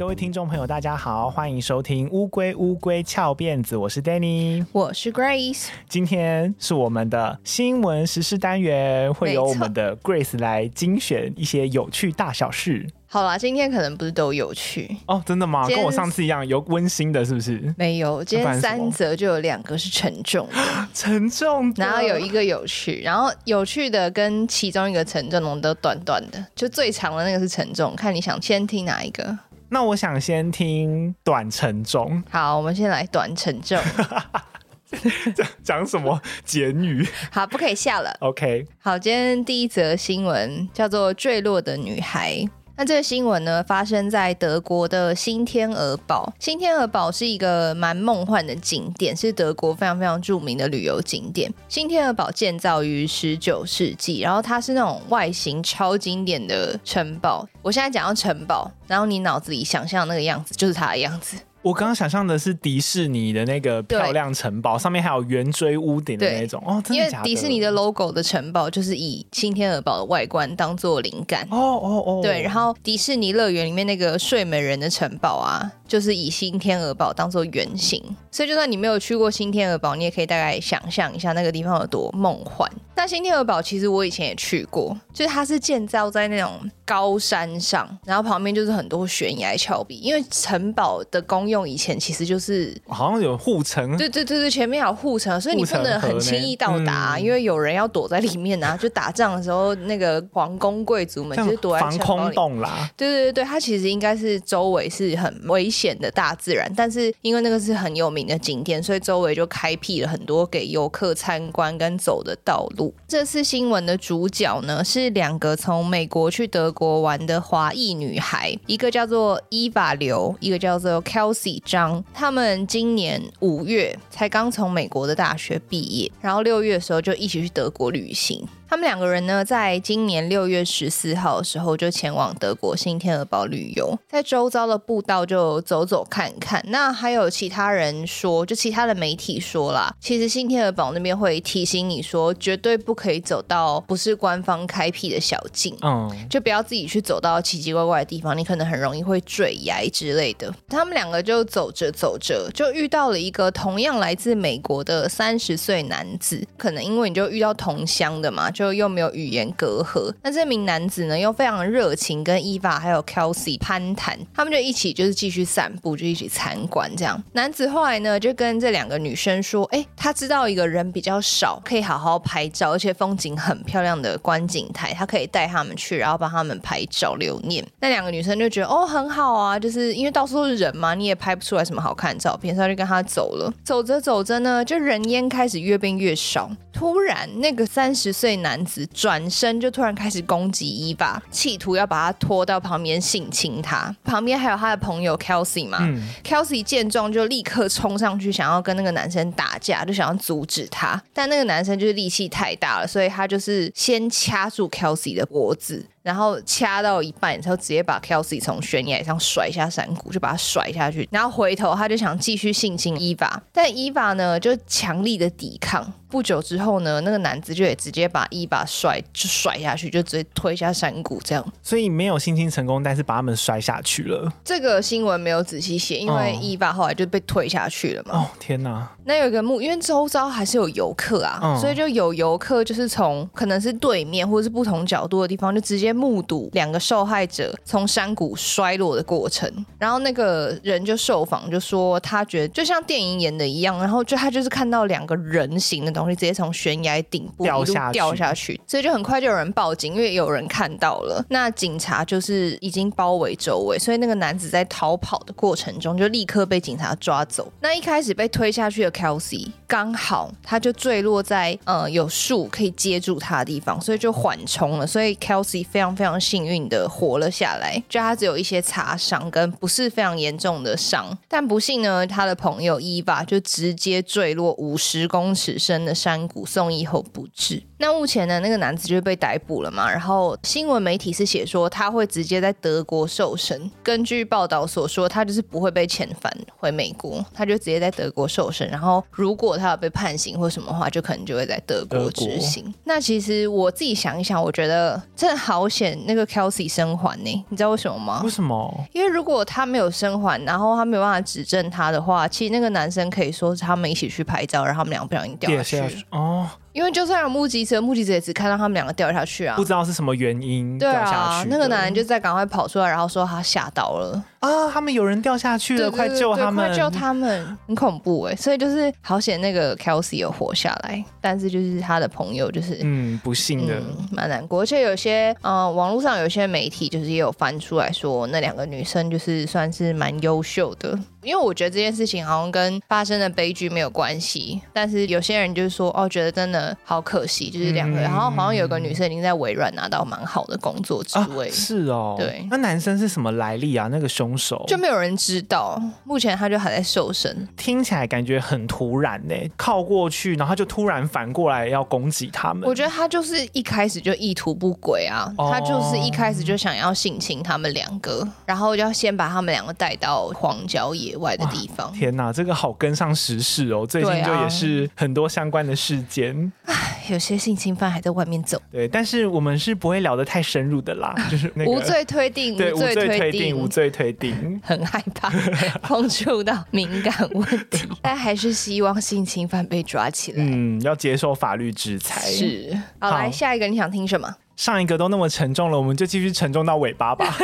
各位听众朋友，大家好，欢迎收听《乌龟乌龟翘辫子》，我是 Danny，我是 Grace。今天是我们的新闻时事单元，会由我们的 Grace 来精选一些有趣大小事。好啦，今天可能不是都有趣哦，真的吗？跟我上次一样，有温馨的，是不是？没有，今天三则就有两个是沉重的，沉重，然后有一个有趣，然后有趣的跟其中一个沉重的都短短的，就最长的那个是沉重，看你想先听哪一个。那我想先听短沉重。好，我们先来短沉重。讲讲什么简语？好，不可以笑了。OK。好，今天第一则新闻叫做《坠落的女孩》。那这个新闻呢，发生在德国的新天鹅堡。新天鹅堡是一个蛮梦幻的景点，是德国非常非常著名的旅游景点。新天鹅堡建造于十九世纪，然后它是那种外形超经典的城堡。我现在讲到城堡，然后你脑子里想象那个样子，就是它的样子。我刚刚想象的是迪士尼的那个漂亮城堡，上面还有圆锥屋顶的那种。哦，真的假的？因为迪士尼的 logo 的城堡就是以新天鹅堡的外观当做灵感。哦哦哦，对，然后迪士尼乐园里面那个睡美人的城堡啊，就是以新天鹅堡当做原型，所以就算你没有去过新天鹅堡，你也可以大概想象一下那个地方有多梦幻。那新天鹅堡其实我以前也去过，就是它是建造在那种高山上，然后旁边就是很多悬崖峭壁。因为城堡的功用以前其实就是好像有护城，对对对对，前面有护城，所以你不能很轻易到达，因为有人要躲在里面啊。就打仗的时候，那个皇宫贵族们就是躲在防空洞啦。对对对对，它其实应该是周围是很危险的大自然，但是因为那个是很有名的景点，所以周围就开辟了很多给游客参观跟走的道路。这次新闻的主角呢，是两个从美国去德国国玩的华裔女孩，一个叫做伊法刘，一个叫做 Kelsey 张。他们今年五月才刚从美国的大学毕业，然后六月的时候就一起去德国旅行。他们两个人呢，在今年六月十四号的时候就前往德国新天鹅堡旅游，在周遭的步道就走走看看。那还有其他人说，就其他的媒体说啦，其实新天鹅堡那边会提醒你说，绝对不可以走到不是官方开辟的小径，嗯，就不要自己去走到奇奇怪怪的地方，你可能很容易会坠崖之类的。他们两个就走着走着，就遇到了一个同样来自美国的三十岁男子，可能因为你就遇到同乡的嘛。就又没有语言隔阂，那这名男子呢又非常热情，跟伊娃还有 Kelsey 攀谈，他们就一起就是继续散步，就一起参观这样。男子后来呢就跟这两个女生说，哎，他知道一个人比较少，可以好好拍照，而且风景很漂亮的观景台，他可以带他们去，然后帮他们拍照留念。那两个女生就觉得哦很好啊，就是因为到处都是人嘛，你也拍不出来什么好看的照片，所以就跟他走了。走着走着呢，就人烟开始越变越少，突然那个三十岁男。男子转身就突然开始攻击伊娃，企图要把他拖到旁边性侵他。旁边还有他的朋友 Kelsey 嘛、嗯、Kelsey 见状就立刻冲上去，想要跟那个男生打架，就想要阻止他。但那个男生就是力气太大了，所以他就是先掐住 Kelsey 的脖子。然后掐到一半，然后直接把 Kelsey 从悬崖上甩下山谷，就把他甩下去。然后回头，他就想继续性侵伊娃，但伊娃呢就强力的抵抗。不久之后呢，那个男子就也直接把伊娃甩就甩下去，就直接推下山谷，这样。所以没有性侵成功，但是把他们摔下去了。这个新闻没有仔细写，因为伊娃后来就被推下去了嘛。哦天哪！那有一个目，因为周遭还是有游客啊，嗯、所以就有游客就是从可能是对面或者是不同角度的地方，就直接。目睹两个受害者从山谷摔落的过程，然后那个人就受访就说，他觉得就像电影演的一样，然后就他就是看到两个人形的东西直接从悬崖顶部掉下掉下去，所以就很快就有人报警，因为有人看到了。那警察就是已经包围周围，所以那个男子在逃跑的过程中就立刻被警察抓走。那一开始被推下去的 Kelsey 刚好他就坠落在呃有树可以接住他的地方，所以就缓冲了，所以 Kelsey 非常非常幸运的活了下来，就他只有一些擦伤跟不是非常严重的伤，但不幸呢，他的朋友伊娃就直接坠落五十公尺深的山谷，送医后不治。那目前呢，那个男子就被逮捕了嘛。然后新闻媒体是写说他会直接在德国受审。根据报道所说，他就是不会被遣返回美国，他就直接在德国受审。然后如果他有被判刑或什么话，就可能就会在德国执行。那其实我自己想一想，我觉得真的好险，那个 Kelsey 生还呢？你知道为什么吗？为什么？因为如果他没有生还，然后他没有办法指证他的话，其实那个男生可以说是他们一起去拍照，然后他们两个不小心掉下去。哦。因为就算有目击者，目击者也只看到他们两个掉下去啊，不知道是什么原因掉下去。那个男人就在赶快跑出来，然后说他吓到了啊，他们有人掉下去了，对对对对，快救他们，快救他们，很恐怖哎。所以就是好险那个 Kelsey 有活下来，但是就是他的朋友就是嗯不幸的，嗯、蛮难过。而且有些嗯、呃、网络上有些媒体就是也有翻出来说，那两个女生就是算是蛮优秀的。因为我觉得这件事情好像跟发生的悲剧没有关系，但是有些人就是说，哦，觉得真的好可惜，就是两个人，然后好像有个女生已经在微软拿到蛮好的工作职位。啊，是哦，对。那男生是什么来历啊？那个凶手就没有人知道，目前他就还在瘦身。听起来感觉很突然呢，靠过去，然后就突然反过来要攻击他们。我觉得他就是一开始就意图不轨啊，哦，他就是一开始就想要性侵他们两个，然后就要先把他们两个带到荒郊野。以外的地方，天哪，这个好跟上时事哦！最近就也是很多相关的事件。唉、啊，有些性侵犯还在外面走。对，但是我们是不会聊得太深入的啦，就是、那个、无罪推定，对，无罪推定，无罪推定，很害怕碰触到敏感问题，但还是希望性侵犯被抓起来，嗯，要接受法律制裁。是，好，好来下一个，你想听什么？上一个都那么沉重了，我们就继续沉重到尾巴吧。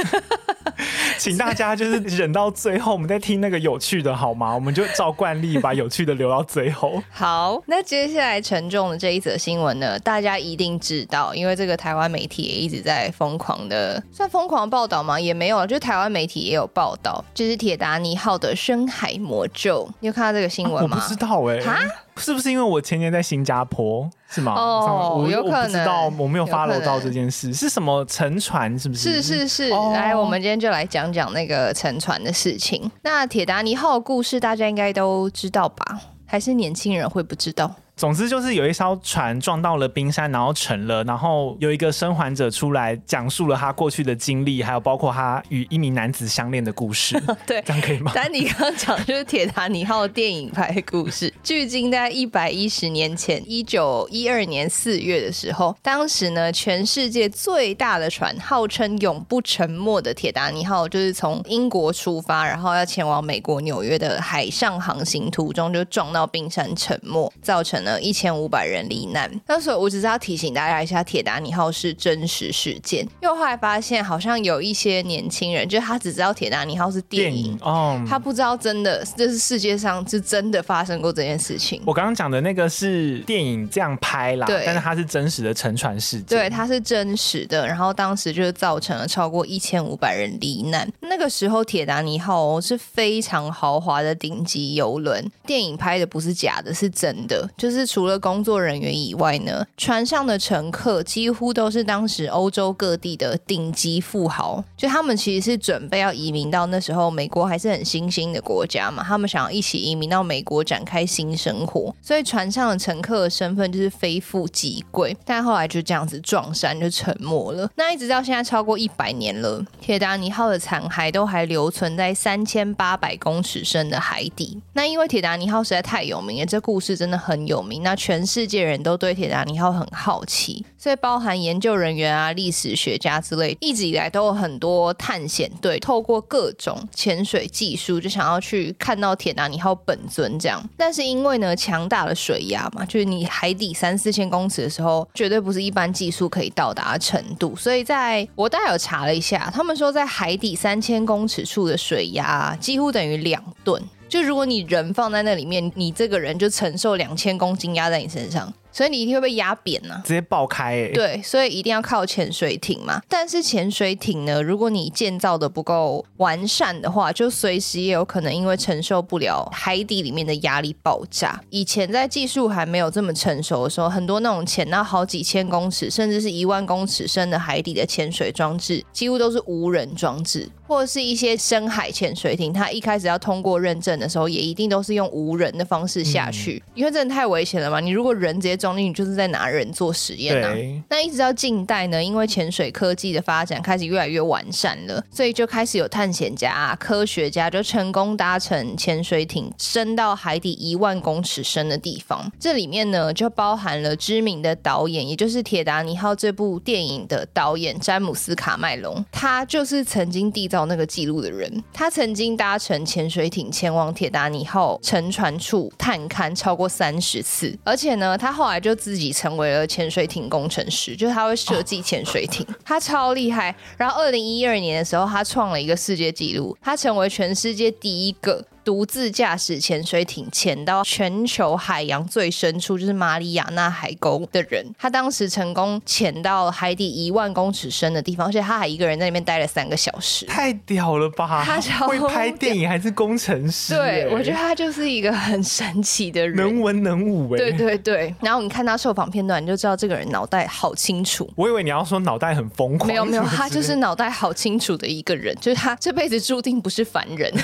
请大家就是忍到最后，我们再听那个有趣的，好吗？我们就照惯例把有趣的留到最后。好，那接下来沉重的这一则新闻呢，大家一定知道，因为这个台湾媒体也一直在疯狂的，算疯狂报道吗？也没有，就台湾媒体也有报道，就是铁达尼号的深海魔咒。你有看到这个新闻吗？啊、我不知道哎、欸，是不是因为我前年在新加坡？是吗？哦，我有可能，我不知道，我没有 follow 到这件事，是什么沉船？是不是？是是是。哦、来，我们今天就来讲讲那个沉船的事情。那铁达尼号的故事，大家应该都知道吧？还是年轻人会不知道？总之就是有一艘船撞到了冰山，然后沉了，然后有一个生还者出来讲述了他过去的经历，还有包括他与一名男子相恋的故事。对，这样可以吗？但你刚刚讲的就是铁达尼号电影拍的故事，距今大概一百一十年前，一九一二年四月的时候，当时呢，全世界最大的船，号称永不沉没的铁达尼号，就是从英国出发，然后要前往美国纽约的海上航行途中，就撞到冰山沉没，造成。一千五百人罹难。那时候我只是要提醒大家一下，铁达尼号是真实事件。因为后来发现，好像有一些年轻人，就是他只知道铁达尼号是电影，哦，他不知道真的这是世界上是真的发生过这件事情。我刚刚讲的那个是电影这样拍啦，对，但是它是真实的沉船事件，对，它是真实的。然后当时就是造成了超过一千五百人罹难。那个时候铁达尼号是非常豪华的顶级游轮，电影拍的不是假的，是真的，就是。是除了工作人员以外呢，船上的乘客几乎都是当时欧洲各地的顶级富豪，就他们其实是准备要移民到那时候美国还是很新兴的国家嘛，他们想要一起移民到美国展开新生活，所以船上的乘客的身份就是非富即贵，但后来就这样子撞山就沉没了。那一直到现在超过一百年了，铁达尼号的残骸都还留存在三千八百公尺深的海底。那因为铁达尼号实在太有名了，这故事真的很有。那全世界人都对铁达尼号很好奇，所以包含研究人员啊、历史学家之类，一直以来都有很多探险队透过各种潜水技术，就想要去看到铁达尼号本尊这样。但是因为呢，强大的水压嘛，就是你海底三四千公尺的时候，绝对不是一般技术可以到达的程度。所以在我大概有查了一下，他们说在海底三千公尺处的水压几乎等于两吨。就如果你人放在那里面，你这个人就承受两千公斤压在你身上。所以你一定会被压扁呢、啊，直接爆开哎、欸。对，所以一定要靠潜水艇嘛。但是潜水艇呢，如果你建造的不够完善的话，就随时也有可能因为承受不了海底里面的压力爆炸。以前在技术还没有这么成熟的时候，很多那种潜到好几千公尺，甚至是一万公尺深的海底的潜水装置，几乎都是无人装置。或者是一些深海潜水艇，它一开始要通过认证的时候，也一定都是用无人的方式下去，嗯、因为真的太危险了嘛。你如果人直接装进去，就是在拿人做实验啊。那一直到近代呢，因为潜水科技的发展开始越来越完善了，所以就开始有探险家、啊、科学家就成功搭乘潜水艇，深到海底一万公尺深的地方。这里面呢，就包含了知名的导演，也就是《铁达尼号》这部电影的导演詹姆斯·卡麦隆，他就是曾经缔造那个记录的人。他曾经搭乘潜水艇前往铁达尼号沉船处探勘超过三十次，而且呢，他后来就自己成为了潜水艇工程师，就是他会设计潜水艇，他超厉害。然后，二零一二年的时候，他创了一个世界纪录，他成为全世界第一个。独自驾驶潜水艇潜到全球海洋最深处，就是马里亚纳海沟的人，他当时成功潜到海底一万公尺深的地方，而且他还一个人在那边待了三个小时，太屌了吧！他会拍电影还是工程师？对，我觉得他就是一个很神奇的人，能文能武哎。对对对，然后你看他受访片段，你就知道这个人脑袋好清楚。我以为你要说脑袋很疯狂，没有没有，他就是脑袋好清楚的一个人，就是他这辈子注定不是凡人。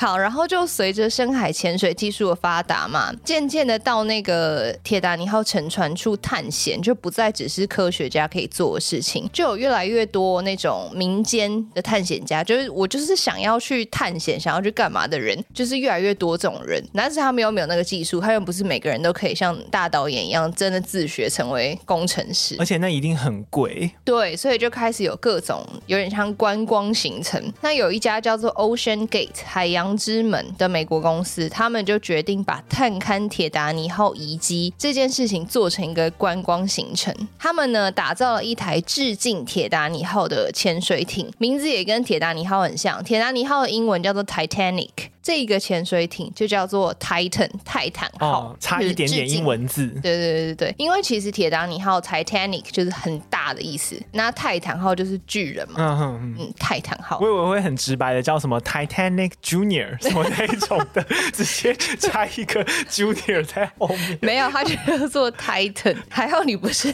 好，然后就随着深海潜水技术的发达嘛，渐渐的到那个铁达尼号沉船处探险，就不再只是科学家可以做的事情，就有越来越多那种民间的探险家，就是我就是想要去探险，想要去干嘛的人，就是越来越多这种人。但是他们又没有那个技术，他又不是每个人都可以像大导演一样真的自学成为工程师，而且那一定很贵。对，所以就开始有各种有点像观光行程。那有一家叫做 Ocean Gate 海洋。之门的美国公司，他们就决定把探勘铁达尼号遗迹这件事情做成一个观光行程。他们呢，打造了一台致敬铁达尼号的潜水艇，名字也跟铁达尼号很像。铁达尼号的英文叫做 Titanic。这一个潜水艇就叫做 Titan 泰坦号，哦，差一点点英文字。对对对对，因为其实铁达尼号 Titanic 就是很大的意思，那泰坦号就是巨人嘛。嗯哼嗯，泰坦号。我以为会很直白的叫什么 Titanic Junior 什么那一种的，直接加一个 Junior 在后面。没有，他就叫做 Titan。还好你不是，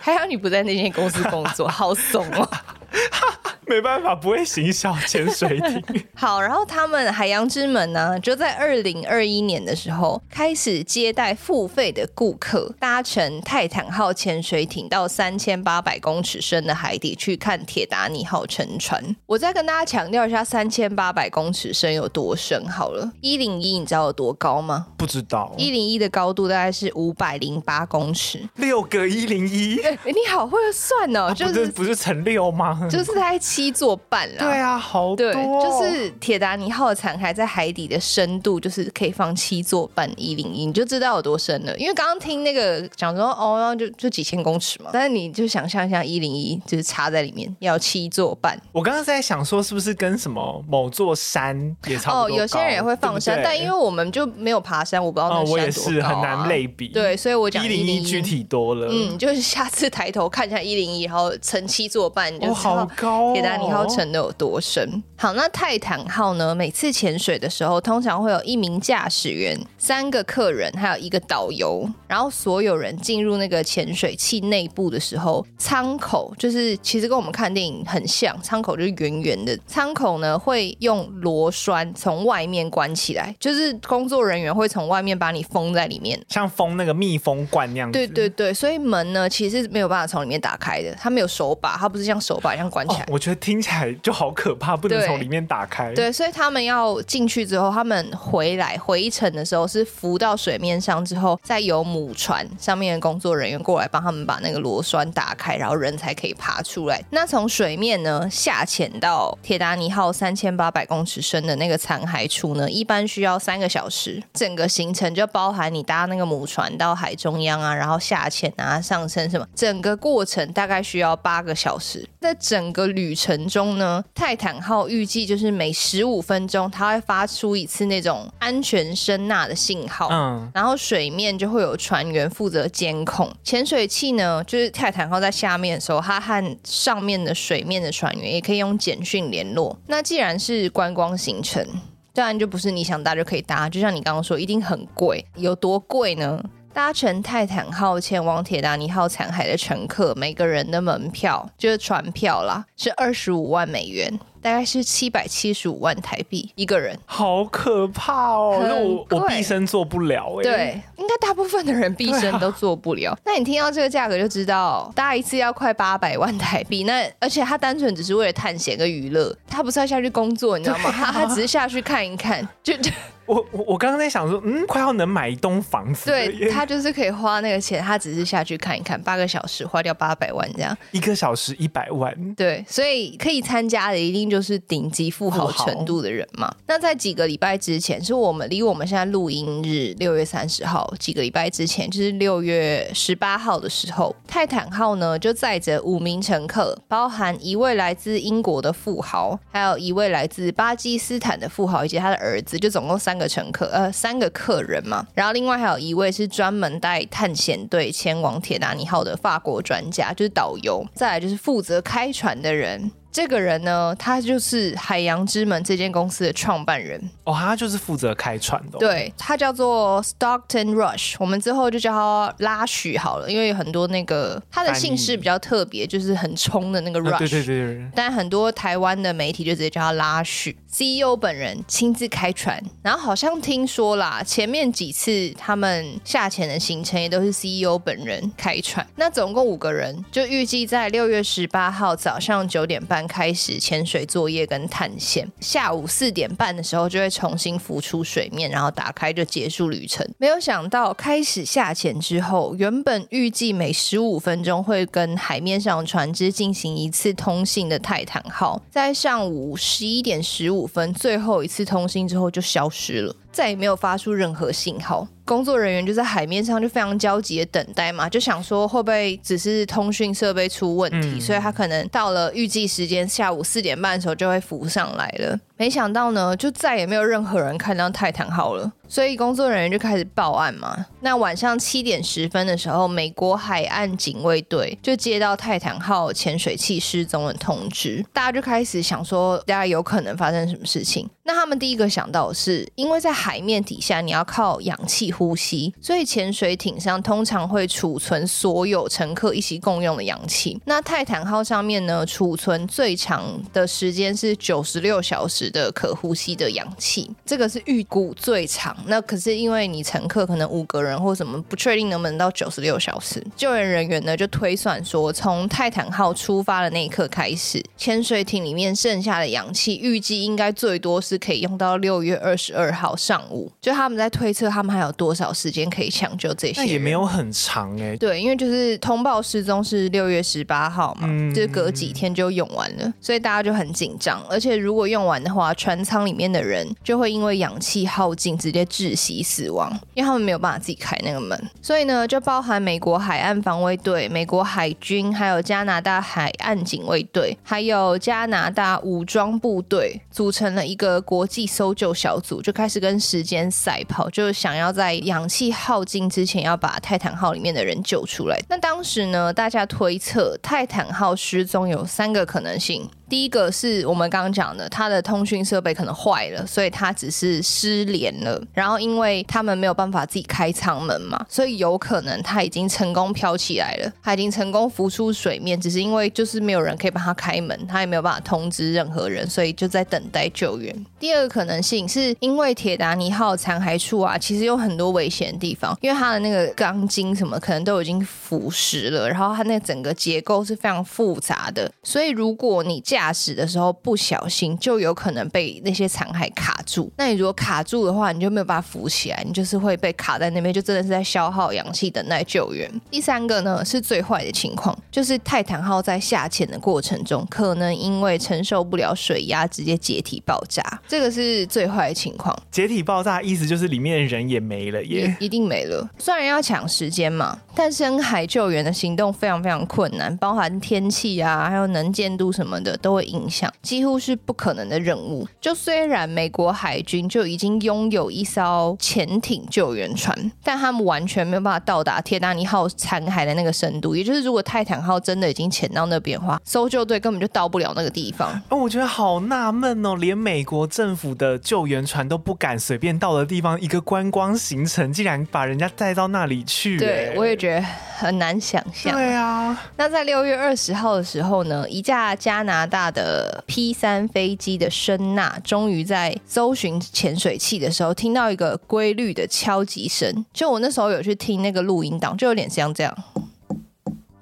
还好你不在那间公司工作，好怂哦。没办法，不会行销潜水艇。好，然后他们海洋之门呢，就在二零二一年的时候开始接待付费的顾客，搭乘泰坦号潜水艇到三千八百公尺深的海底去看铁达尼号沉船。我再跟大家强调一下，三千八百公尺深有多深？好了，一零一，你知道有多高吗？不知道。一零一的高度大概是五百零八公尺，六个一零一。哎，你好会算哦，就是、啊、不是乘六吗？就是在七座半啦。对啊，好多。对，就是铁达尼号的残骸在海底的深度，就是可以放七座半一零一，你就知道有多深了。因为刚刚听那个讲说，哦，就就几千公尺嘛，但是你就想象一下，一零一就是插在里面要七座半。我刚刚在想说，是不是跟什么某座山也差不多？哦，有些人也会放山，对对，但因为我们就没有爬山，我不知道那山多高啊。哦，我也是很难类比。对，所以我讲一零一具体多了。嗯，就是下次抬头看一下一零一，然后乘七座半，你就。好高哦。铁达尼号沉的有多深？好，那泰坦号呢？每次潜水的时候，通常会有一名驾驶员、三个客人，还有一个导游。然后所有人进入那个潜水器内部的时候，舱口就是其实跟我们看电影很像，舱口就是圆圆的。舱口呢会用螺栓从外面关起来，就是工作人员会从外面把你封在里面，像封那个密封罐那样子。对对对，所以门呢其实是没有办法从里面打开的，它没有手把，它不是像手把一样关起来。哦，我觉得听起来就好可怕，不能从里面打开。对，所以他们要进去之后，他们回来回程的时候是浮到水面上之后，再由母船上面的工作人员过来帮他们把那个螺栓打开，然后人才可以爬出来。那从水面呢下潜到铁达尼号三千八百公尺深的那个残骸处呢，一般需要三个小时。整个行程就包含你搭那个母船到海中央啊，然后下潜啊、上升什么，整个过程大概需要八个小时。在整个旅程中呢，泰坦号预计就是每十五分钟，它会发出一次那种安全声呐的信号，嗯，然后水面就会有船员负责监控。潜水器呢，就是泰坦号在下面的时候，它和上面的水面的船员也可以用简讯联络。那既然是观光行程，当然就不是你想搭就可以搭，就像你刚刚说，一定很贵。有多贵呢？搭乘泰坦号前往铁达尼号残骸的乘客，每个人的门票就是船票啦，是二十五万美元。大概是七百七十五万台币一个人，好可怕哦！那我我毕生做不了哎。对，应该大部分的人毕生都做不了。啊、那你听到这个价格就知道，搭一次要快八百万台币。那而且他单纯只是为了探险跟娱乐，他不是要下去工作，你知道吗？他他只是下去看一看，就。我我我刚刚在想说，嗯，快要能买一栋房子。对，他就是可以花那个钱，他只是下去看一看，八个小时花掉八百万这样。一个小时一百万。对，所以可以参加的一定就是顶级富豪程度的人嘛。那在几个礼拜之前，是我们离我们现在录音日六月三十号，几个礼拜之前就是六月十八号的时候，泰坦号呢就载着五名乘客，包含一位来自英国的富豪，还有一位来自巴基斯坦的富豪以及他的儿子，就总共三。三个乘客，呃，三个客人嘛，然后另外还有一位是专门带探险队前往铁达尼号的法国专家，就是导游，再来就是负责开船的人。这个人呢，他就是海洋之门这间公司的创办人哦，他就是负责开船的。对，他叫做 Stockton Rush，我们之后就叫他拉许好了，因为有很多那个他的姓氏比较特别，就是很冲的那个 Rush。啊、对对对对。但很多台湾的媒体就直接叫他拉许。CEO 本人亲自开船，然后好像听说啦，前面几次他们下潜的行程也都是 CEO 本人开船。那总共五个人，就预计在六月十八号早上九点半。开始潜水作业跟探险，下午四点半的时候就会重新浮出水面，然后打开就结束旅程。没有想到开始下潜之后，原本预计每十五分钟会跟海面上船只进行一次通信的泰坦号，在上午十一点十五分最后一次通信之后就消失了。再也没有发出任何信号，工作人员就在海面上就非常焦急的等待嘛，就想说会不会只是通讯设备出问题，嗯、所以他可能到了预计时间下午四点半的时候就会浮上来了。没想到呢，就再也没有任何人看到泰坦号了，所以工作人员就开始报案嘛。那晚上七点十分的时候，美国海岸警卫队就接到泰坦号潜水器失踪的通知，大家就开始想说，大家有可能发生什么事情。那他们第一个想到的是，因为在海面底下你要靠氧气呼吸，所以潜水艇上通常会储存所有乘客一起共用的氧气。那泰坦号上面呢，储存最长的时间是九十六小时。的可呼吸的氧气，这个是预估最长。那可是因为你乘客可能五个人或什么，不确定能不能到九十六小时。救援人员呢就推算说，从泰坦号出发的那一刻开始，潜水艇里面剩下的氧气预计应该最多是可以用到六月二十二号上午。就他们在推测，他们还有多少时间可以抢救这些？那也没有很长哎、欸。对，因为就是通报失踪是六月十八号嘛，嗯、就是隔几天就用完了，所以大家就很紧张。而且如果用完的话，船舱里面的人就会因为氧气耗尽，直接窒息死亡，因为他们没有办法自己开那个门。所以呢，就包含美国海岸防卫队、美国海军，还有加拿大海岸警卫队，还有加拿大武装部队，组成了一个国际搜救小组，就开始跟时间赛跑，就是想要在氧气耗尽之前要把泰坦号里面的人救出来。那当时呢，大家推测泰坦号失踪有三个可能性。第一个是我们刚刚讲的，它的通讯设备可能坏了，所以它只是失联了。然后因为他们没有办法自己开舱门嘛，所以有可能它已经成功飘起来了，它已经成功浮出水面，只是因为就是没有人可以帮他开门，他也没有办法通知任何人，所以就在等待救援。第二个可能性是因为铁达尼号残骸处啊，其实有很多危险的地方，因为它的那个钢筋什么可能都已经腐蚀了，然后它那整个结构是非常复杂的，所以如果你这驾驶的时候不小心，就有可能被那些残骸卡住。那你如果卡住的话，你就没有办法浮起来，你就是会被卡在那边，就真的是在消耗氧气，等待救援。第三个呢，是最坏的情况，就是泰坦号在下潜的过程中，可能因为承受不了水压，直接解体爆炸。这个是最坏的情况。解体爆炸意思就是里面的人也没了耶，也一定没了。虽然要抢时间嘛，但深海救援的行动非常非常困难，包含天气啊，还有能见度什么的。都会影响，几乎是不可能的任务。就虽然美国海军就已经拥有一艘潜艇救援船，但他们完全没有办法到达铁达尼号残骸的那个深度。也就是，如果泰坦号真的已经潜到那边的话，搜救队根本就到不了那个地方。哦，我觉得好纳闷哦，连美国政府的救援船都不敢随便到的地方，一个观光行程竟然把人家带到那里去。对，我也觉得很难想象。对啊，那在六月二十号的时候呢，一架加拿大。大的 P 三飞机的声纳，终于在搜寻潜水器的时候，听到一个规律的敲击声。就我那时候有去听那个录音档，就有点像这样。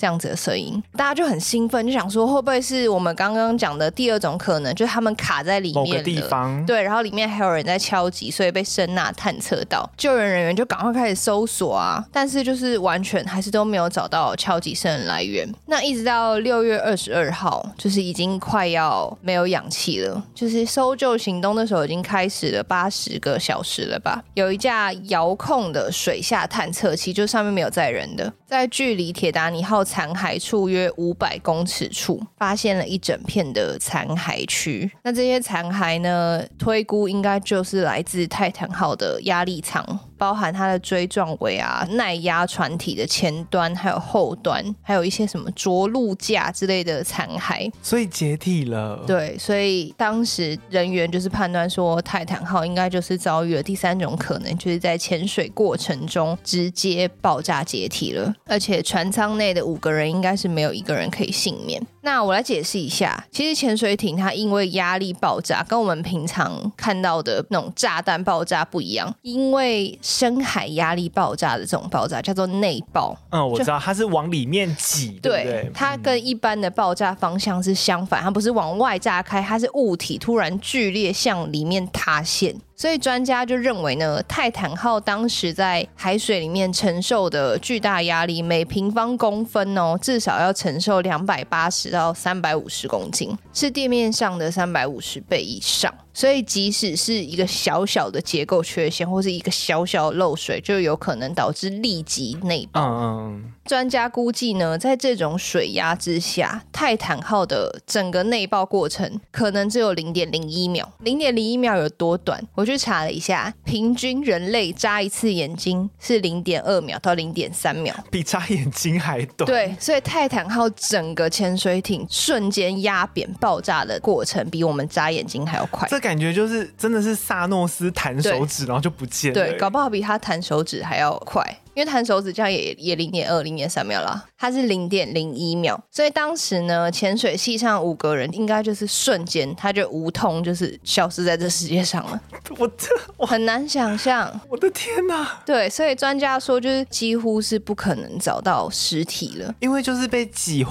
这样子的声音，大家就很兴奋，就想说会不会是我们刚刚讲的第二种可能，就是他们卡在里面的地方，对，然后里面还有人在敲击，所以被声呐探测到，救援人员就赶快开始搜索啊，但是就是完全还是都没有找到敲击声的来源。那一直到六月二十二号，就是已经快要没有氧气了，就是搜救行动的时候已经开始了八十个小时了吧？有一架遥控的水下探测器，就上面没有载人的，在距离铁达尼号。残骸处约五百公尺处，发现了一整片的残骸区。那这些残骸呢，推估应该就是来自泰坦号的压力舱。包含它的锥状尾啊、耐压船体的前端，还有后端，还有一些什么着陆架之类的残骸，所以解体了。对，所以当时人员就是判断说，泰坦号应该就是遭遇了第三种可能，就是在潜水过程中直接爆炸解体了，而且船舱内的五个人应该是没有一个人可以幸免。那我来解释一下，其实潜水艇它因为压力爆炸，跟我们平常看到的那种炸弹爆炸不一样，因为深海压力爆炸的这种爆炸叫做内爆。嗯，我知道它是往里面挤，对不对？它跟一般的爆炸方向是相反，它不是往外炸开，它是物体突然剧烈向里面塌陷。所以专家就认为呢，泰坦号当时在海水里面承受的巨大压力，每平方公分哦，至少要承受两百八十到三百五十公斤，是地面上的三百五十倍以上。所以，即使是一个小小的结构缺陷，或是一个小小的漏水，就有可能导致立即内爆。嗯，专家估计呢，在这种水压之下，泰坦号的整个内爆过程可能只有零点零一秒。零点零一秒有多短？我去查了一下，平均人类眨一次眼睛是零点二秒到零点三秒，比眨眼睛还短。对，所以泰坦号整个潜水艇瞬间压扁爆炸的过程，比我们眨眼睛还要快。这感觉就是真的是萨诺斯弹手指，然后就不见了。对，搞不好比他弹手指还要快。因为弹手指这样也也零点二、零点三秒啦，它是零点零一秒，所以当时呢，潜水器上五个人应该就是瞬间，他就无痛就是消失在这世界上了。我这我很难想象，我的天哪！对，所以专家说就是几乎是不可能找到尸体了，因为就是被挤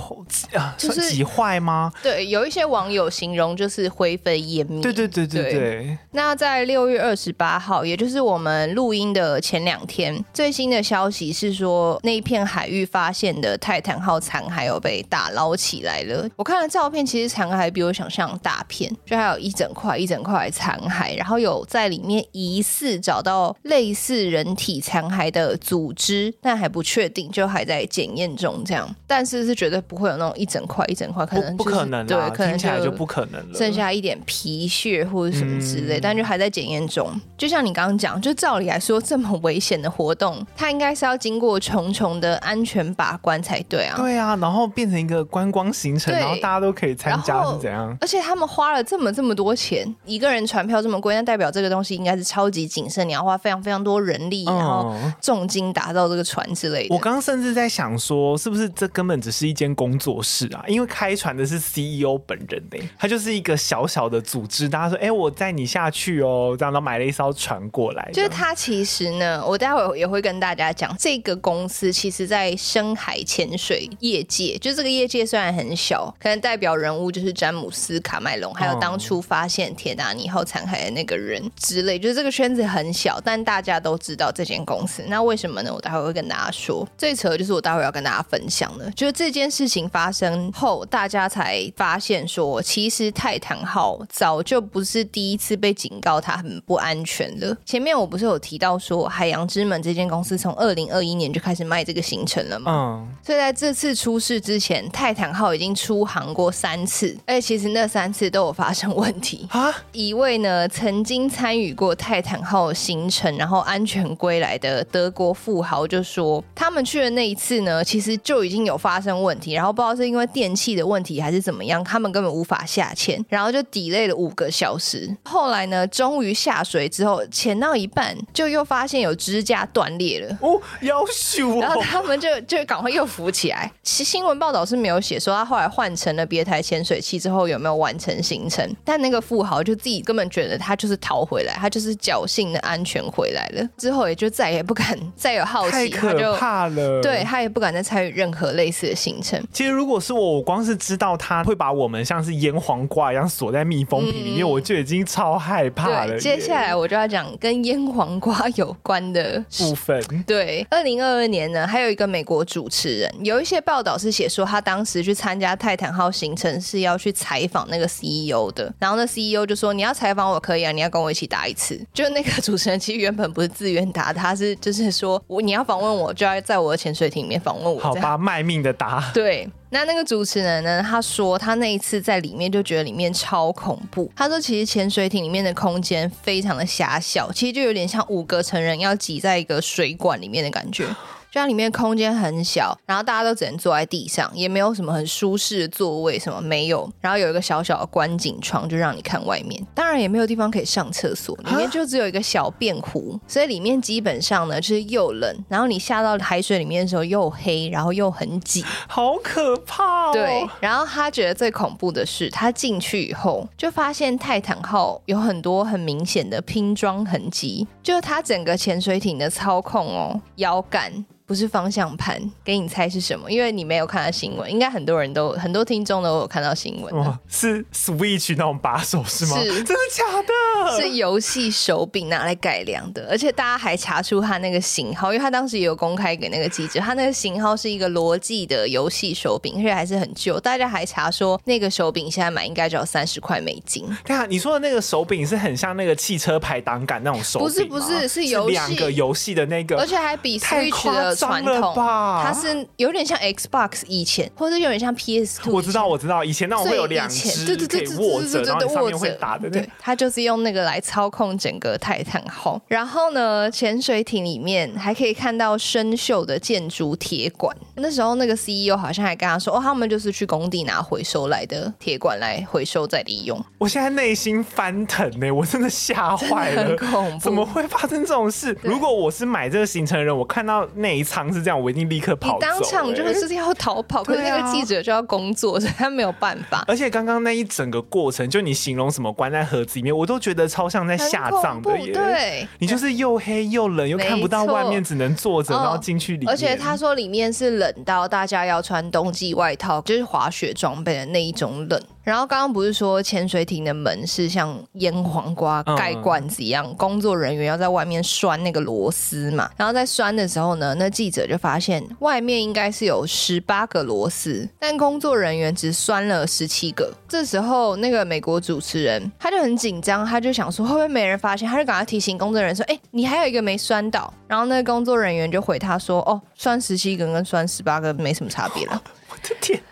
啊，就是挤坏吗？对，有一些网友形容就是灰飞烟灭。对对对对对，对。那在六月二十八号，也就是我们录音的前两天，最新的。消息是说，那一片海域发现的泰坦号残骸有被打捞起来了。我看了照片，其实残骸比我想象大片，就还有一整块一整块残骸，然后有在里面疑似找到类似人体残骸的组织，但还不确定，就还在检验中。这样，但是是绝对不会有那种一整块一整块，可能、就是、不，不可能、啊，对，可能听起来就不可能了，剩下一点皮屑或者什么之类，嗯、但就还在检验中。就像你刚刚讲，就照理来说，这么危险的活动，它应该。应该是要经过重重的安全把关才对啊！对啊，然后变成一个观光行程，然后大家都可以参加是怎样？而且他们花了这么这么多钱，一个人船票这么贵，那代表这个东西应该是超级谨慎，你要花非常非常多人力，然后重金打造这个船之类的。我刚刚甚至在想说，是不是这根本只是一间工作室啊？因为开船的是 CEO 本人呢，他就是一个小小的组织。大家说，哎，我载你下去哦，这样，然后买了一艘船过来。就是他其实呢，我待会也会跟大家。讲这个公司，其实在深海潜水业界，就这个业界虽然很小，可能代表人物就是詹姆斯卡麦隆，还有当初发现铁达尼号残骸的那个人之类，就是这个圈子很小，但大家都知道这间公司。那为什么呢？我待会会跟大家说。最扯的就是我待会要跟大家分享的，就是这件事情发生后，大家才发现说，其实泰坦号早就不是第一次被警告它很不安全了。前面我不是有提到说，海洋之门这间公司从二零二一年就开始卖这个行程了嘛？嗯，所以在这次出事之前，泰坦号已经出航过三次，而且其实那三次都有发生问题啊。一位呢曾经参与过泰坦号行程，然后安全归来的德国富豪就说，他们去的那一次呢，其实就已经有发生问题，然后不知道是因为电器的问题还是怎么样，他们根本无法下潜，然后就 delay 了五个小时。后来呢，终于下水之后，潜到一半就又发现有支架断裂了。要修，然后他们就就赶快又浮起来。其新闻报道是没有写说他后来换成了别台潜水器之后有没有完成行程，但那个富豪就自己根本觉得他就是逃回来，他就是侥幸的安全回来了。之后也就再也不敢再有好奇，太可怕了。对，他也不敢再参与任何类似的行程。其实如果是我，我光是知道他会把我们像是腌黄瓜一样锁在密封瓶里面，嗯、我就已经超害怕了。接下来我就要讲跟腌黄瓜有关的部分。对，二零二二年呢，还有一个美国主持人，有一些报道是写说他当时去参加泰坦号行程是要去采访那个 CEO 的，然后那 CEO 就说，你要采访我可以啊，你要跟我一起答一次。就那个主持人其实原本不是自愿答，他是就是说我你要访问我，就要在我的潜水艇里面访问我。好吧，卖命的答。对。那那个主持人呢？他说他那一次在里面就觉得里面超恐怖。他说其实潜水艇里面的空间非常的狭小，其实就有点像五个成人要挤在一个水管里面的感觉。就像里面空间很小，然后大家都只能坐在地上，也没有什么很舒适的座位，什么没有。然后有一个小小的观景窗，就让你看外面。当然也没有地方可以上厕所，里面就只有一个小便壶，所以里面基本上呢就是又冷，然后你下到海水里面的时候又黑，然后又很挤，好可怕哦。对，然后他觉得最恐怖的是，他进去以后就发现泰坦号有很多很明显的拼装痕迹，就是它整个潜水艇的操控哦，摇杆。不是方向盘，给你猜是什么？因为你没有看到新闻，应该很多人都很多听众都有看到新闻。哦，是 Switch 那种把手是吗？是，真的假的？是游戏手柄拿来改良的，而且大家还查出它那个型号，因为他当时也有公开给那个记者，他那个型号是一个罗技的游戏手柄，而且还是很旧。大家还查说那个手柄现在买应该只要三十块美金。对啊，你说的那个手柄是很像那个汽车排挡杆那种手柄？不是不是，是游戏两个游戏的那个，而且还比 Switch 的传统，它是有点像 Xbox 以前，或者有点像 PS2。我知道，我知道，以前那种会有两只对对对，可以握着，然后上面会打的。对，它就是用那个来操控整个泰坦号。然后呢，潜水艇里面还可以看到生锈的建筑铁管。那时候那个 CEO 好像还跟他说：“哦，他们就是去工地拿回收来的铁管来回收再利用。”我现在内心翻腾呢，我真的吓坏了，很恐怖，怎么会发生这种事？如果我是买这个行程的人，我看到那一舱是这样，我一定立刻跑当场就是要逃跑，可是那个记者就要工作，所以他没有办法。而且刚刚那一整个过程，就你形容什么关在盒子里面，我都觉得超像在下葬的耶。对，你就是又黑又冷，又看不到外面，只能坐着，然后进去里面。而且他说里面是冷到大家要穿冬季外套，就是滑雪装备的那一种冷。然后刚刚不是说潜水艇的门是像腌黄瓜盖罐子一样，工作人员要在外面拴那个螺丝嘛？然后在拴的时候呢，那记者就发现外面应该是有十八个螺丝，但工作人员只拴了十七个。这时候那个美国主持人他就很紧张，他就想说会不会没人发现？他就赶快提醒工作人员说：“哎，你还有一个没拴到。”然后那个工作人员就回他说：“哦，拴十七个跟拴十八个没什么差别了。”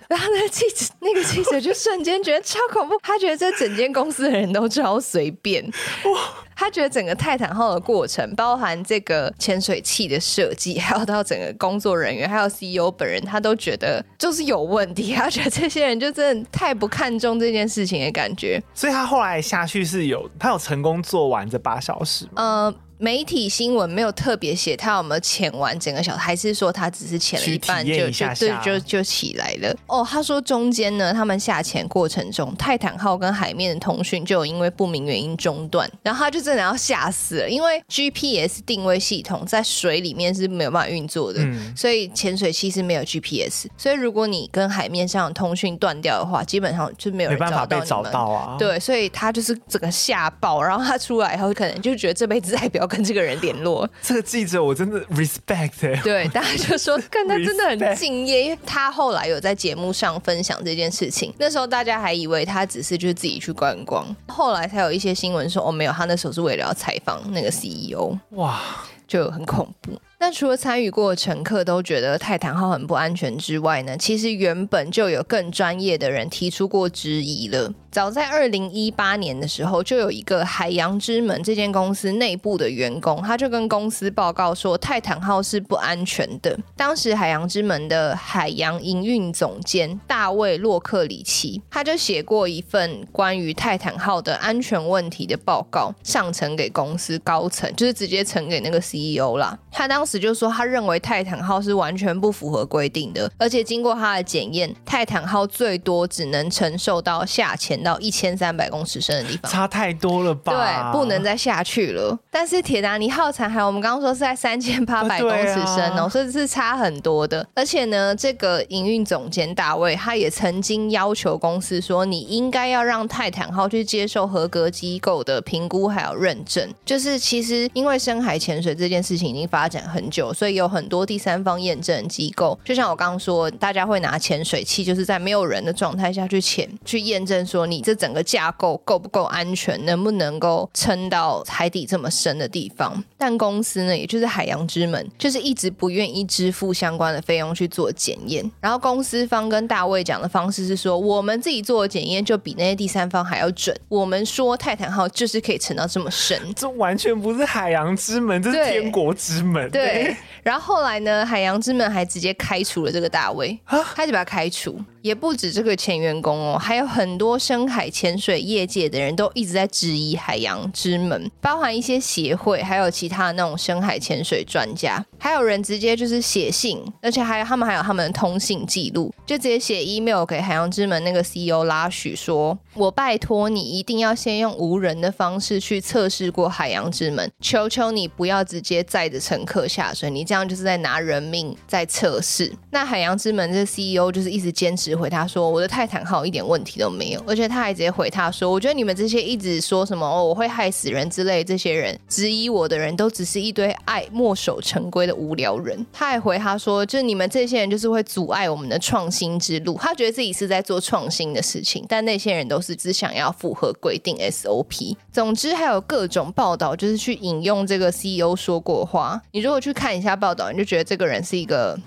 然后那个记者，那个记者就瞬间觉得超恐怖，他觉得这整间公司的人都超随便。哇！他觉得整个泰坦号的过程，包含这个潜水器的设计，还有到整个工作人员，还有 CEO 本人，他都觉得就是有问题。他觉得这些人就真的太不看重这件事情的感觉。所以他后来下去是有，他有成功做完这八小时吗？呃。媒体新闻没有特别写他有没有潜完整个小时，还是说他只是潜了一半就就对就就起来了？哦，他说中间呢，他们下潜过程中，泰坦号跟海面的通讯就有因为不明原因中断，然后他就真的要吓死了，因为 GPS 定位系统在水里面是没有办法运作的，嗯、所以潜水器是没有 GPS，所以如果你跟海面上的通讯断掉的话，基本上就没有办法被找到啊。对，所以他就是整个吓爆，然后他出来以后可能就觉得这辈子再不要跟这个人联络。这个记者我真的 respect 欸。对，大家就说，看他真的很敬业，因为他后来有在节目上分享这件事情。那时候大家还以为他只是就是自己去观光，后来才有一些新闻说，哦，没有，他那时候是为了要采访那个 CEO。哇，就很恐怖。那除了参与过的乘客都觉得泰坦号很不安全之外呢，其实原本就有更专业的人提出过质疑了。早在二零一八年的时候，就有一个海洋之门这间公司内部的员工，他就跟公司报告说，泰坦号是不安全的。当时海洋之门的海洋营运总监大卫洛克里奇，他就写过一份关于泰坦号的安全问题的报告，上呈给公司高层，就是直接呈给那个 CEO 啦。他当时。时就说他认为泰坦号是完全不符合规定的，而且经过他的检验，泰坦号最多只能承受到下潜到一千三百公尺深的地方，差太多了吧？对，不能再下去了。但是铁达尼号残骸，我们刚刚说是在三千八百公尺深哦，所以是差很多的。而且呢，这个营运总监大卫他也曾经要求公司说，你应该要让泰坦号去接受合格机构的评估还有认证。就是其实因为深海潜水这件事情已经发展很久，所以有很多第三方验证机构。就像我刚刚说，大家会拿潜水器，就是在没有人的状态下去潜，去验证说你这整个架构够不够安全，能不能够撑到海底这么深的地方。但公司呢，也就是海洋之门，就是一直不愿意支付相关的费用去做检验。然后公司方跟大卫讲的方式是说，我们自己做的检验就比那些第三方还要准。我们说泰坦号就是可以沉到这么深，这完全不是海洋之门，这是天国之门。对。对。然后后来呢，海洋之门还直接开除了这个大卫，他就把他开除。也不止这个前员工哦，还有很多深海潜水业界的人都一直在质疑海洋之门，包含一些协会，还有其他那种深海潜水专家，还有人直接就是写信，而且还有他们还有他们的通信记录，就直接写 email 给海洋之门那个 CEO 拉许说：“我拜托你一定要先用无人的方式去测试过海洋之门，求求你不要直接载着乘客下水，你这样就是在拿人命在测试。”那海洋之门这 CEO 就是一直坚持。回他说：“我的泰坦号一点问题都没有，而且他还直接回他说：‘我觉得你们这些一直说什么，我会害死人之类，这些人质疑我的人都只是一堆爱墨守成规的无聊人。’他还回他说：‘就是你们这些人就是会阻碍我们的创新之路。’他觉得自己是在做创新的事情，但那些人都是只想要符合规定 SOP。总之，还有各种报道，就是去引用这个 CEO 说过话。你如果去看一下报道，你就觉得这个人是一个。”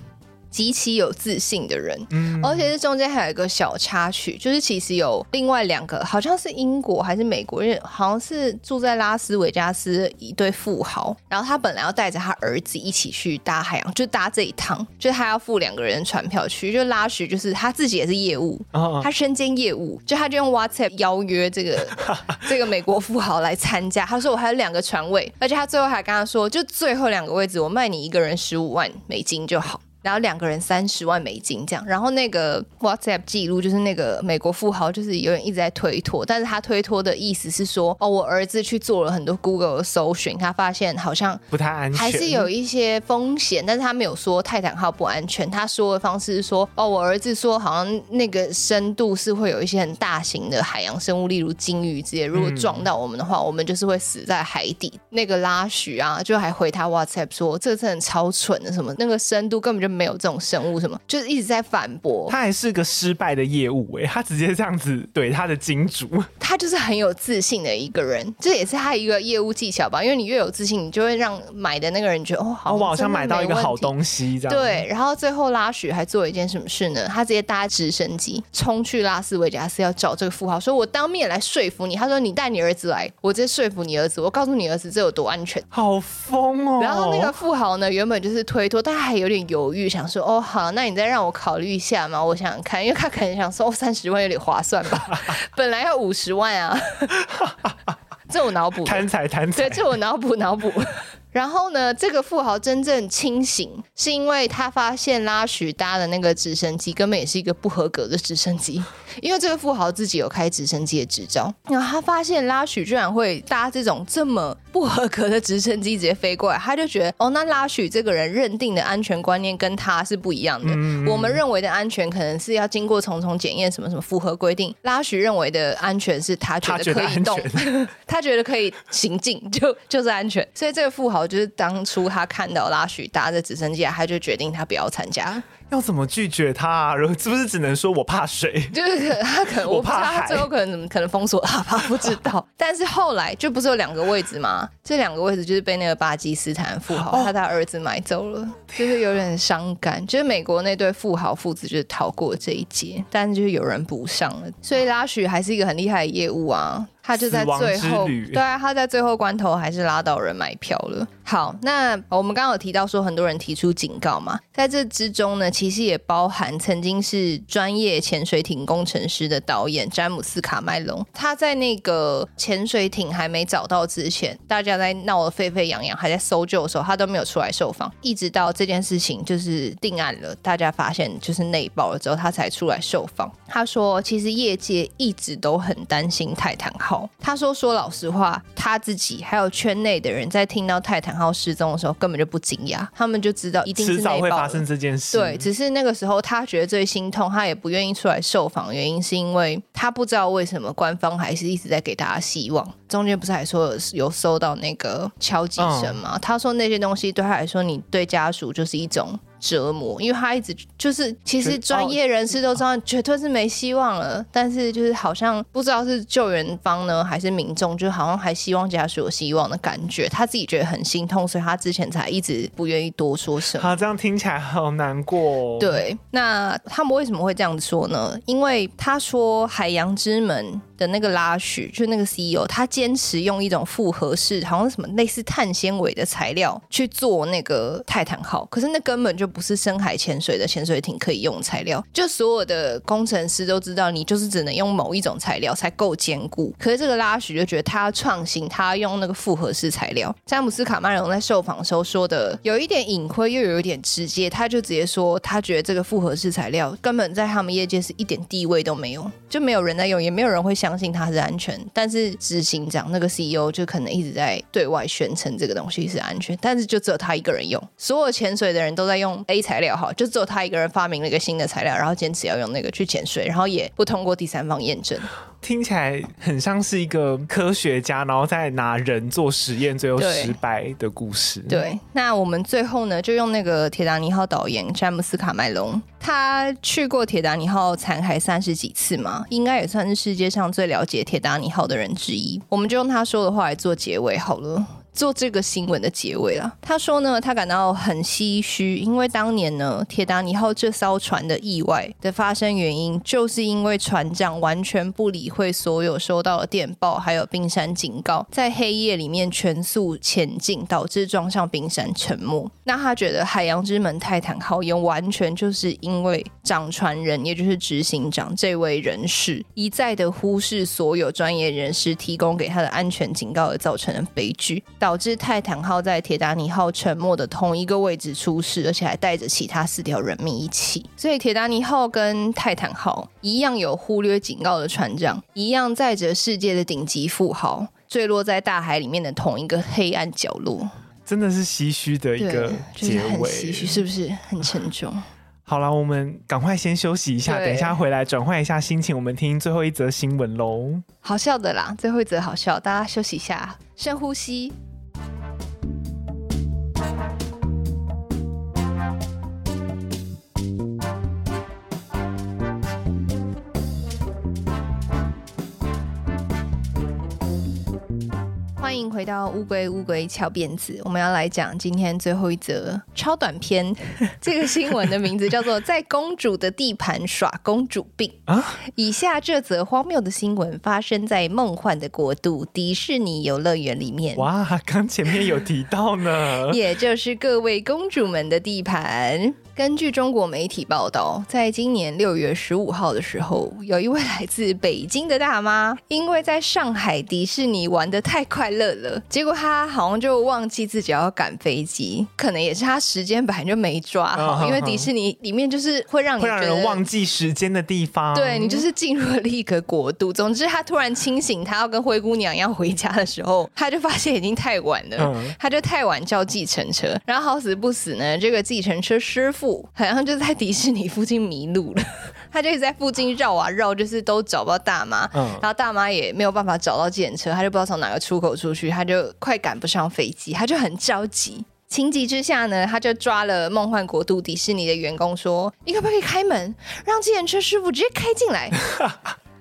极其有自信的人，嗯，而且这中间还有一个小插曲，就是其实有另外两个，好像是英国还是美国人，好像是住在拉斯维加斯一对富豪，然后他本来要带着他儿子一起去搭海洋，就搭这一趟，就是他要付两个人船票去，就拉许就是他自己也是业务，哦，他身兼业务，就他就用 WhatsApp 邀约这个 这个美国富豪来参加，他说我还有两个船位，而且他最后还跟他说，就最后两个位置我卖你一个人十五万美金就好。然后两个人三十万美金这样，然后那个 WhatsApp 记录就是那个美国富豪就是有人一直在推脱，但是他推脱的意思是说，哦，我儿子去做了很多 Google 的搜寻，他发现好像不太安全，还是有一些风险，但是他没有说泰坦号不安全，他说的方式是说，哦，我儿子说好像那个深度是会有一些很大型的海洋生物，例如鲸鱼之类，如果撞到我们的话，嗯、我们就是会死在海底。那个拉许啊，就还回他 WhatsApp 说，这个真的超蠢的，什么那个深度根本就。没有这种生物，什么就是一直在反驳。他还是个失败的业务哎，他直接这样子怼他的金主。他就是很有自信的一个人，这也是他一个业务技巧吧。因为你越有自信，你就会让买的那个人觉得哦，好，我好像买到一个好东西这样。对，然后最后拉许还做了一件什么事呢？他直接搭直升机冲去拉斯维加斯要找这个富豪，说我当面来说服你。他说你带你儿子来，我直接说服你儿子，我告诉你儿子这有多安全。好疯哦！然后那个富豪呢，原本就是推脱，但他还有点犹豫。想说哦好，那你再让我考虑一下嘛，我想想看，因为他可能想说三十万有点划算吧，本来要五十万啊，这我脑补，贪财贪财，对，这我脑补脑补。然后呢，这个富豪真正清醒，是因为他发现拉许搭的那个直升机根本也是一个不合格的直升机，因为这个富豪自己有开直升机的执照，然后他发现拉许居然会搭这种这么不合格的直升机直接飞过来，他就觉得哦，那拉许这个人认定的安全观念跟他是不一样的。嗯、我们认为的安全可能是要经过重重检验，什么什么符合规定。拉许认为的安全是他觉得可以动，他觉，他觉得可以行进，就就是安全。所以这个富豪。就是当初他看到拉许搭着直升机，他就决定他不要参加。要怎么拒绝他啊？是不是只能说我怕水？就是他可能我怕他最后可能怎么可能封锁他吧？不知道。但是后来就不是有两个位置吗？这两个位置就是被那个巴基斯坦富豪他的儿子买走了，就是有点伤感。就是美国那对富豪父子就是逃过这一劫，但是就是有人补上了。所以拉许还是一个很厉害的业务啊。他就在最后，对啊，他在最后关头还是拉到人买票了。好，那我们刚刚有提到说很多人提出警告嘛，在这之中呢，其实也包含曾经是专业潜水艇工程师的导演詹姆斯卡麦隆，他在那个潜水艇还没找到之前，大家在闹得沸沸扬扬，还在搜救的时候，他都没有出来受访，一直到这件事情就是定案了，大家发现就是内爆了之后，他才出来受访。他说，其实业界一直都很担心泰坦号。他说，说老实话，他自己还有圈内的人在听到泰坦号失踪的时候，根本就不惊讶，他们就知道一定是内爆了，迟早会发生这件事。对，只是那个时候他觉得最心痛，他也不愿意出来受访，原因是因为他不知道为什么官方还是一直在给大家希望。中间不是还说有，有收到那个敲击声吗？他说那些东西对他来说，你对家属就是一种。折磨，因为他一直就是，其实专业人士都知道绝对是没希望了，但是就是好像不知道是救援方呢还是民众，就好像还希望家属有希望的感觉，他自己觉得很心痛，所以他之前才一直不愿意多说什么。好，这样听起来好难过。对，那他们为什么会这样子说呢？因为他说海洋之门的那个拉许，就那个 CEO，他坚持用一种复合式，好像什么类似碳纤维的材料去做那个泰坦号，可是那根本就。不是深海潜水的潜水艇可以用材料，就所有的工程师都知道，你就是只能用某一种材料才够坚固。可是这个拉许就觉得他要创新，他要用那个复合式材料。詹姆斯卡麦隆在受访时候说的有一点隐晦，又有一点直接，他就直接说他觉得这个复合式材料根本在他们业界是一点地位都没有，就没有人在用，也没有人会相信它是安全。但是执行长那个 CEO 就可能一直在对外宣称这个东西是安全，但是就只有他一个人用，所有潜水的人都在用。A 材料哈，就只有他一个人发明了一个新的材料，然后坚持要用那个去潜水，然后也不通过第三方验证。听起来很像是一个科学家，然后再拿人做实验，最后失败的故事。对，对，那我们最后呢，就用那个铁达尼号导演詹姆斯卡麦隆，他去过铁达尼号残骸三十几次嘛，应该也算是世界上最了解铁达尼号的人之一。我们就用他说的话来做结尾好了。做这个新闻的结尾了。他说呢，他感到很唏嘘，因为当年呢，铁达尼号这艘船的意外的发生原因，就是因为船长完全不理会所有收到的电报，还有冰山警告，在黑夜里面全速前进，导致撞上冰山沉没。那他觉得海洋之门泰坦号也完全就是因为掌船人，也就是执行长这位人士一再的忽视所有专业人士提供给他的安全警告而造成的悲剧。导致泰坦号在铁达尼号沉没的同一个位置出事，而且还带着其他四条人命一起。所以铁达尼号跟泰坦号一样有忽略警告的船长，一样载着世界的顶级富豪，坠落在大海里面的同一个黑暗角落。真的是唏嘘的一个结尾，唏嘘是不是很沉重？好了，我们赶快先休息一下，等一下回来转换一下心情，我们听最后一则新闻喽。好笑的啦，最后一则好笑，大家休息一下，深呼吸。回到乌龟乌龟翘辫子，我们要来讲今天最后一则超短篇。这个新闻的名字叫做“在公主的地盘耍公主病”啊。以下这则荒谬的新闻发生在梦幻的国度迪士尼游乐园里面。哇，刚前面有提到呢，也就是各位公主们的地盘。根据中国媒体报道，在今年六月十五号的时候，有一位来自北京的大妈，因为在上海迪士尼玩的太快乐了，结果他好像就忘记自己要赶飞机，可能也是他时间本来就没抓好，哦、因为迪士尼里面就是会让你会让人忘记时间的地方，对，你就是进入了另一个国度。总之，他突然清醒，他要跟灰姑娘一样回家的时候，他就发现已经太晚了，嗯、她就太晚叫计程车，然后好死不死呢，这个计程车师傅。好像就在迪士尼附近迷路了，他就一直在附近绕啊绕，就是都找不到大妈。嗯，然后大妈也没有办法找到计程车，他就不知道从哪个出口出去，他就快赶不上飞机，他就很着急。情急之下呢，他就抓了梦幻国度迪士尼的员工说：“你可不可以开门，让计程车师傅直接开进来？”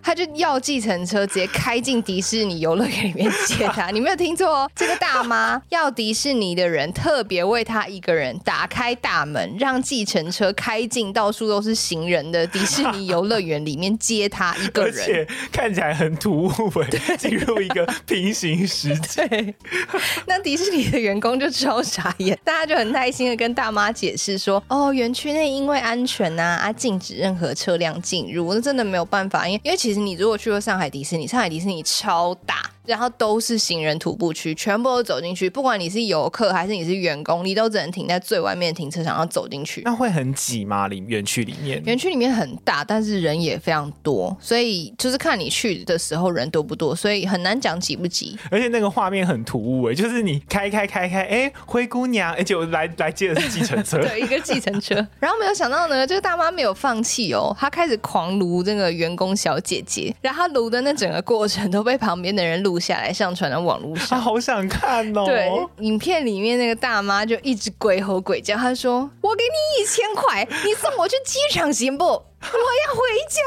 他就要计程车直接开进迪士尼游乐园里面接他。你没有听错哦，这个大妈 要迪士尼的人特别为他一个人打开大门，让计程车开进到处都是行人的迪士尼游乐园里面接他一个人，而且看起来很突兀哎，进入一个平行世界。那迪士尼的员工就超傻眼，大家就很耐心的跟大妈解释说：“哦，园区内因为安全呐啊，啊，禁止任何车辆进入，那真的没有办法，因为因为其实实你如果去过上海迪士尼，上海迪士尼超大。”然后都是行人徒步区，全部都走进去。不管你是游客还是你是员工，你都只能停在最外面的停车场，要走进去。那会很挤吗？里园区里面？园区里面很大，但是人也非常多，所以就是看你去的时候人多不多，所以很难讲挤不挤。而且那个画面很突兀哎，就是你开开开开，哎，灰姑娘，而且我来来接的是计程车，对，一个计程车。然后没有想到呢，这个大妈没有放弃哦，她开始狂撸这个员工小姐姐，然后她撸的那整个过程都被旁边的人录下来上传到。网络上，他 好想看哦。对，影片里面那个大妈就一直鬼吼鬼叫，她说：“我给你一千块，你送我去机场行不？我要回家。”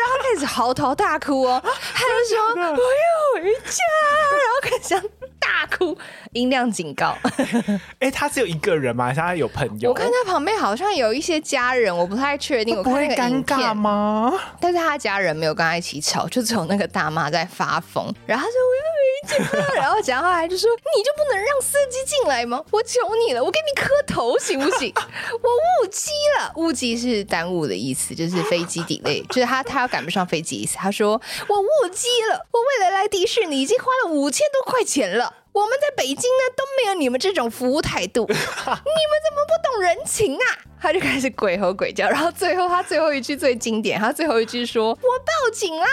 然后开始嚎啕大哭哦，她就说：“我要回家。”然后开始大哭，音量警告。哎、欸，他只有一个人吗？他有朋友？我看他旁边好像有一些家人，我不太确定。我看那个影片，尴尬吗？但是他家人没有跟他一起吵，就只有那个大妈在发疯。然后他说：“我要回。”然后讲话还就说，你就不能让司机进来吗？我求你了，我给你磕头行不行？我误机了，误机是耽误的意思，就是飞机 delay，就是他他要赶不上飞机意思。他说我误机了，我为了来迪士尼已经花了五千多块钱了。我们在北京呢都没有你们这种服务态度，你们怎么不懂人情啊？他就开始鬼吼鬼叫，然后最后他最后一句最经典，他最后一句说：“我报警啦！”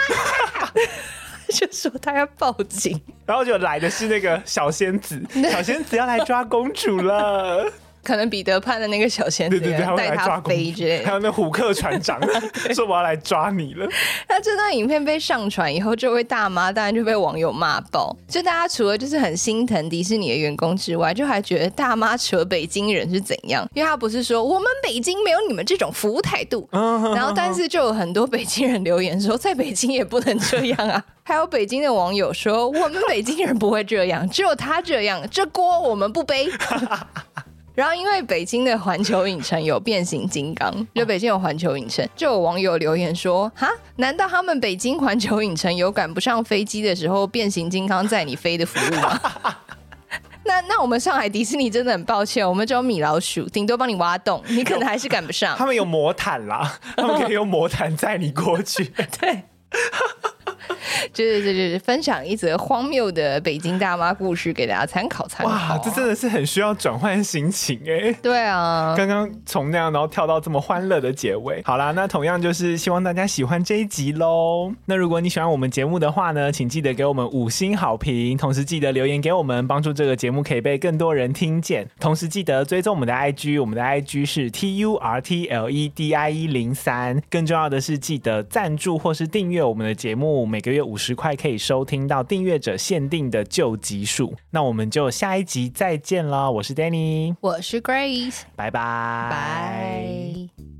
就说他要报警，然后就来的是那个小仙子，小仙子要来抓公主了。可能彼得潘的那个小仙子带他飞之类，还有那虎克船长 说我要来抓你了。那这段影片被上传以后，这位大妈当然就被网友骂爆。就大家除了就是很心疼迪士尼的员工之外，就还觉得大妈扯北京人是怎样？因为他不是说我们北京没有你们这种服务态度，然后但是就有很多北京人留言说，在北京也不能这样啊。还有北京的网友说，我们北京人不会这样，只有他这样，这锅我们不背。然后，因为北京的环球影城有变形金刚，就北京有环球影城，就有网友留言说：“哈，难道他们北京环球影城有赶不上飞机的时候，变形金刚载你飞的服务吗？” 那那我们上海迪士尼真的很抱歉，我们只有米老鼠，顶多帮你挖洞，你可能还是赶不上。他们有魔毯啦，他们可以用魔毯载你过去。对。就是就是分享一则荒谬的北京大妈故事给大家参考参考。哇，这真的是很需要转换心情哎。对啊，刚刚从那样然后跳到这么欢乐的结尾。好啦，那同样就是希望大家喜欢这一集喽。那如果你喜欢我们节目的话呢，请记得给我们五星好评，同时记得留言给我们，帮助这个节目可以被更多人听见。同时记得追踪我们的 IG，我们的 IG 是 T U R T L E D I 一零三。更重要的是记得赞助或是订阅我们的节目，每个月五十块可以收听到订阅者限定的旧集数，那我们就下一集再见了。我是 Danny，我是 Grace，拜拜，拜。